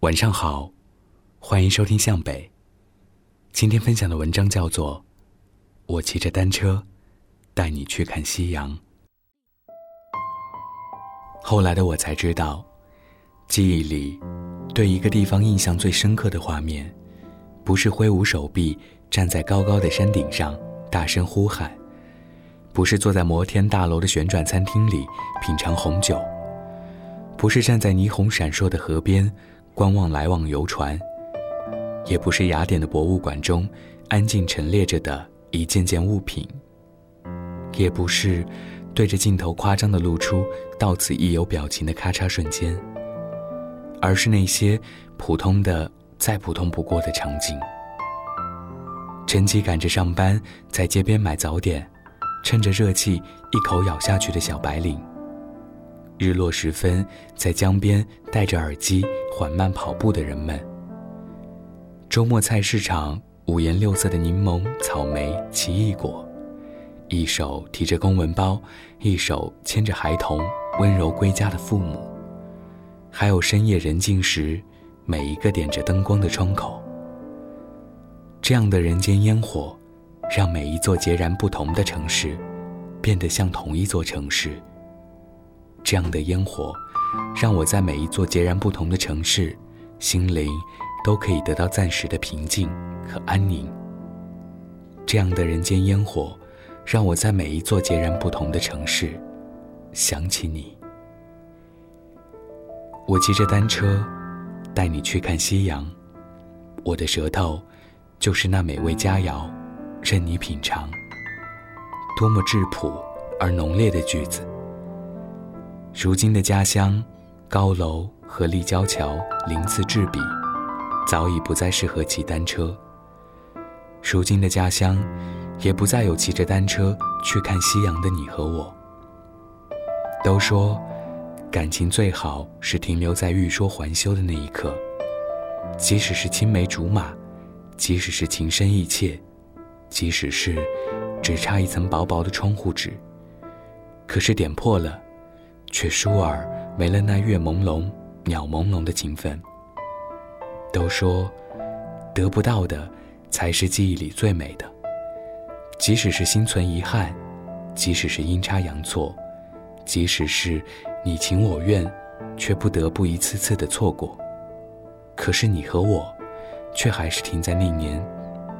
晚上好，欢迎收听向北。今天分享的文章叫做《我骑着单车带你去看夕阳》。后来的我才知道，记忆里对一个地方印象最深刻的画面，不是挥舞手臂站在高高的山顶上大声呼喊，不是坐在摩天大楼的旋转餐厅里品尝红酒，不是站在霓虹闪烁的河边。观望来往游船，也不是雅典的博物馆中安静陈列着的一件件物品，也不是对着镜头夸张的露出到此一游表情的咔嚓瞬间，而是那些普通的再普通不过的场景：晨起赶着上班，在街边买早点，趁着热气一口咬下去的小白领。日落时分，在江边戴着耳机缓慢跑步的人们。周末菜市场五颜六色的柠檬、草莓、奇异果，一手提着公文包，一手牵着孩童温柔归家的父母，还有深夜人静时，每一个点着灯光的窗口。这样的人间烟火，让每一座截然不同的城市，变得像同一座城市。这样的烟火，让我在每一座截然不同的城市，心灵都可以得到暂时的平静和安宁。这样的人间烟火，让我在每一座截然不同的城市，想起你。我骑着单车，带你去看夕阳。我的舌头，就是那美味佳肴，任你品尝。多么质朴而浓烈的句子。如今的家乡，高楼和立交桥鳞次栉比，早已不再适合骑单车。如今的家乡，也不再有骑着单车去看夕阳的你和我。都说，感情最好是停留在欲说还休的那一刻，即使是青梅竹马，即使是情深意切，即使是只差一层薄薄的窗户纸，可是点破了。却倏尔没了那月朦胧、鸟朦胧的情分。都说，得不到的才是记忆里最美的。即使是心存遗憾，即使是阴差阳错，即使是你情我愿，却不得不一次次的错过。可是你和我，却还是停在那年，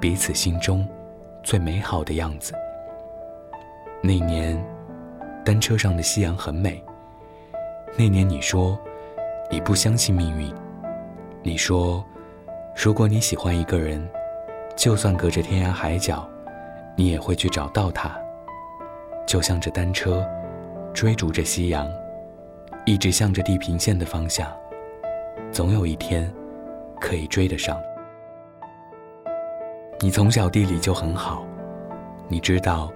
彼此心中最美好的样子。那年，单车上的夕阳很美。那年你说，你不相信命运。你说，如果你喜欢一个人，就算隔着天涯海角，你也会去找到他。就像这单车，追逐着夕阳，一直向着地平线的方向，总有一天，可以追得上。你从小地理就很好，你知道，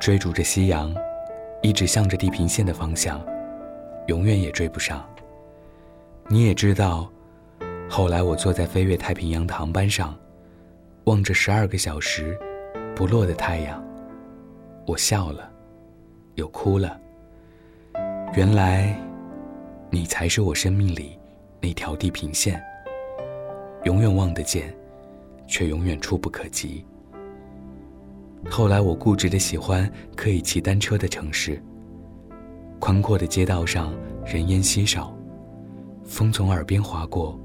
追逐着夕阳，一直向着地平线的方向。永远也追不上。你也知道，后来我坐在飞越太平洋航班上，望着十二个小时不落的太阳，我笑了，又哭了。原来，你才是我生命里那条地平线，永远望得见，却永远触不可及。后来，我固执的喜欢可以骑单车的城市。宽阔的街道上人烟稀少，风从耳边划过，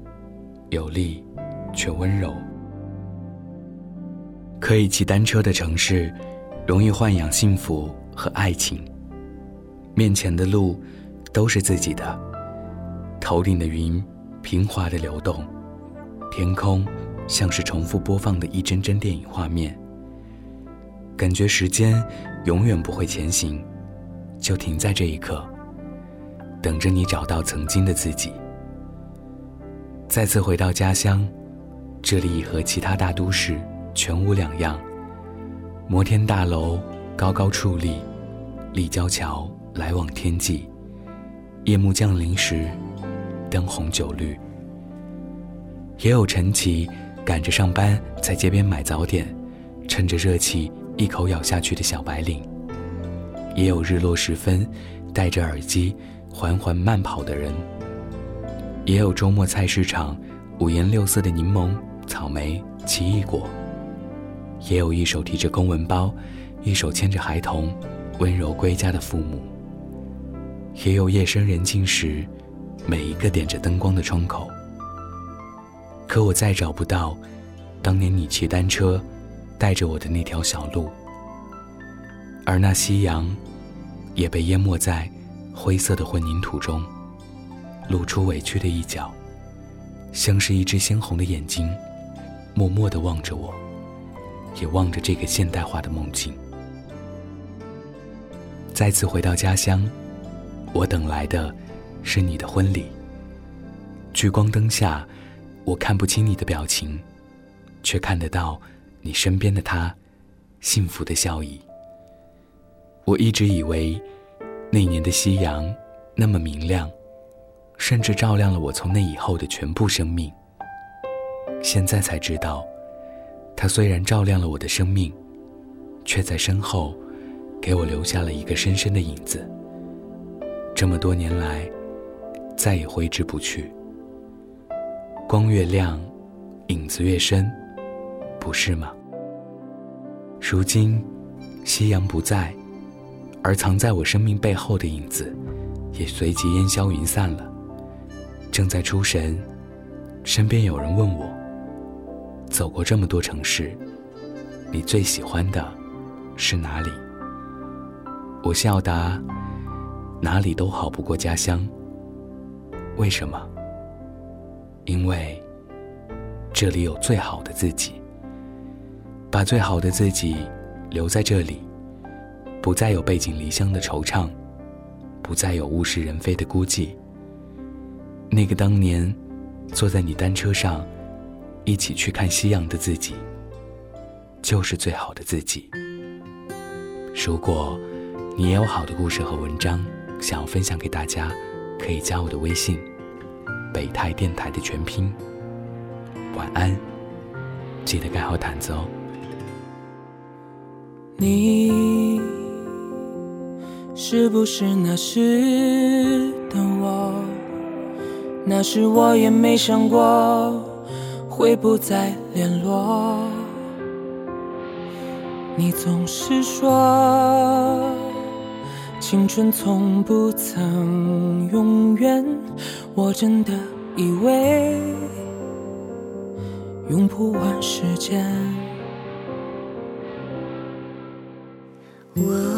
有力却温柔。可以骑单车的城市，容易豢养幸福和爱情。面前的路都是自己的，头顶的云平滑的流动，天空像是重复播放的一帧帧电影画面。感觉时间永远不会前行。就停在这一刻，等着你找到曾经的自己。再次回到家乡，这里已和其他大都市全无两样。摩天大楼高高矗立，立交桥来往天际。夜幕降临时，灯红酒绿。也有晨起赶着上班，在街边买早点，趁着热气一口咬下去的小白领。也有日落时分，戴着耳机缓缓慢跑的人；也有周末菜市场五颜六色的柠檬、草莓、奇异果，也有一手提着公文包，一手牵着孩童，温柔归家的父母，也有夜深人静时，每一个点着灯光的窗口。可我再找不到，当年你骑单车，带着我的那条小路，而那夕阳，也被淹没在灰色的混凝土中，露出委屈的一角，像是一只鲜红的眼睛，默默地望着我，也望着这个现代化的梦境。再次回到家乡，我等来的，是你的婚礼。聚光灯下。我看不清你的表情，却看得到你身边的他幸福的笑意。我一直以为那年的夕阳那么明亮，甚至照亮了我从那以后的全部生命。现在才知道，它虽然照亮了我的生命，却在身后给我留下了一个深深的影子。这么多年来，再也挥之不去。光越亮，影子越深，不是吗？如今，夕阳不在，而藏在我生命背后的影子，也随即烟消云散了。正在出神，身边有人问我：走过这么多城市，你最喜欢的是哪里？我笑答：哪里都好不过家乡。为什么？因为这里有最好的自己，把最好的自己留在这里，不再有背井离乡的惆怅，不再有物是人非的孤寂。那个当年坐在你单车上一起去看夕阳的自己，就是最好的自己。如果你也有好的故事和文章想要分享给大家，可以加我的微信。北泰电台的全拼。晚安，记得盖好毯子哦。你是不是那时的我？那时我也没想过会不再联络。你总是说青春从不曾永远。我真的以为用不完时间。我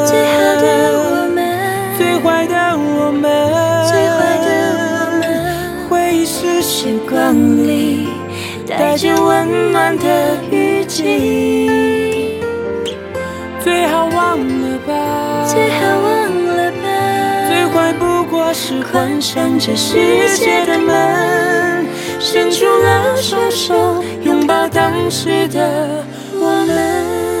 带着温暖的雨季。最好忘了吧，最好忘了吧，最坏不。过是关上这世界的门，伸出了双手，拥抱当时的我们。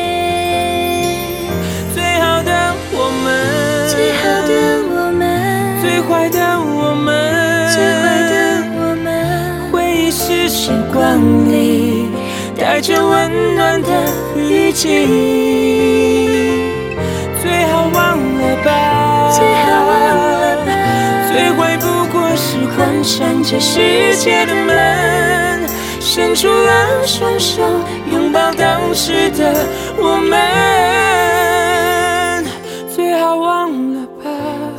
们，最好的我们，最坏的我们，最坏的我们。回忆。是时光里带着温暖的雨季，最好忘了吧最好忘了吧，最坏不过是。关上这世界的门，伸出了双手，拥抱当时的我们。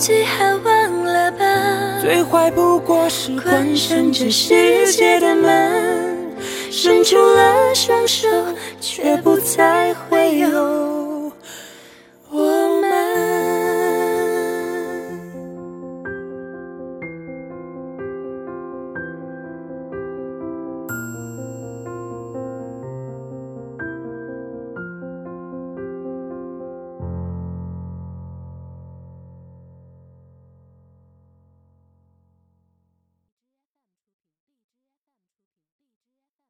最好忘了吧。最坏不过是关上这世界的门，伸出了双手，却不再会有。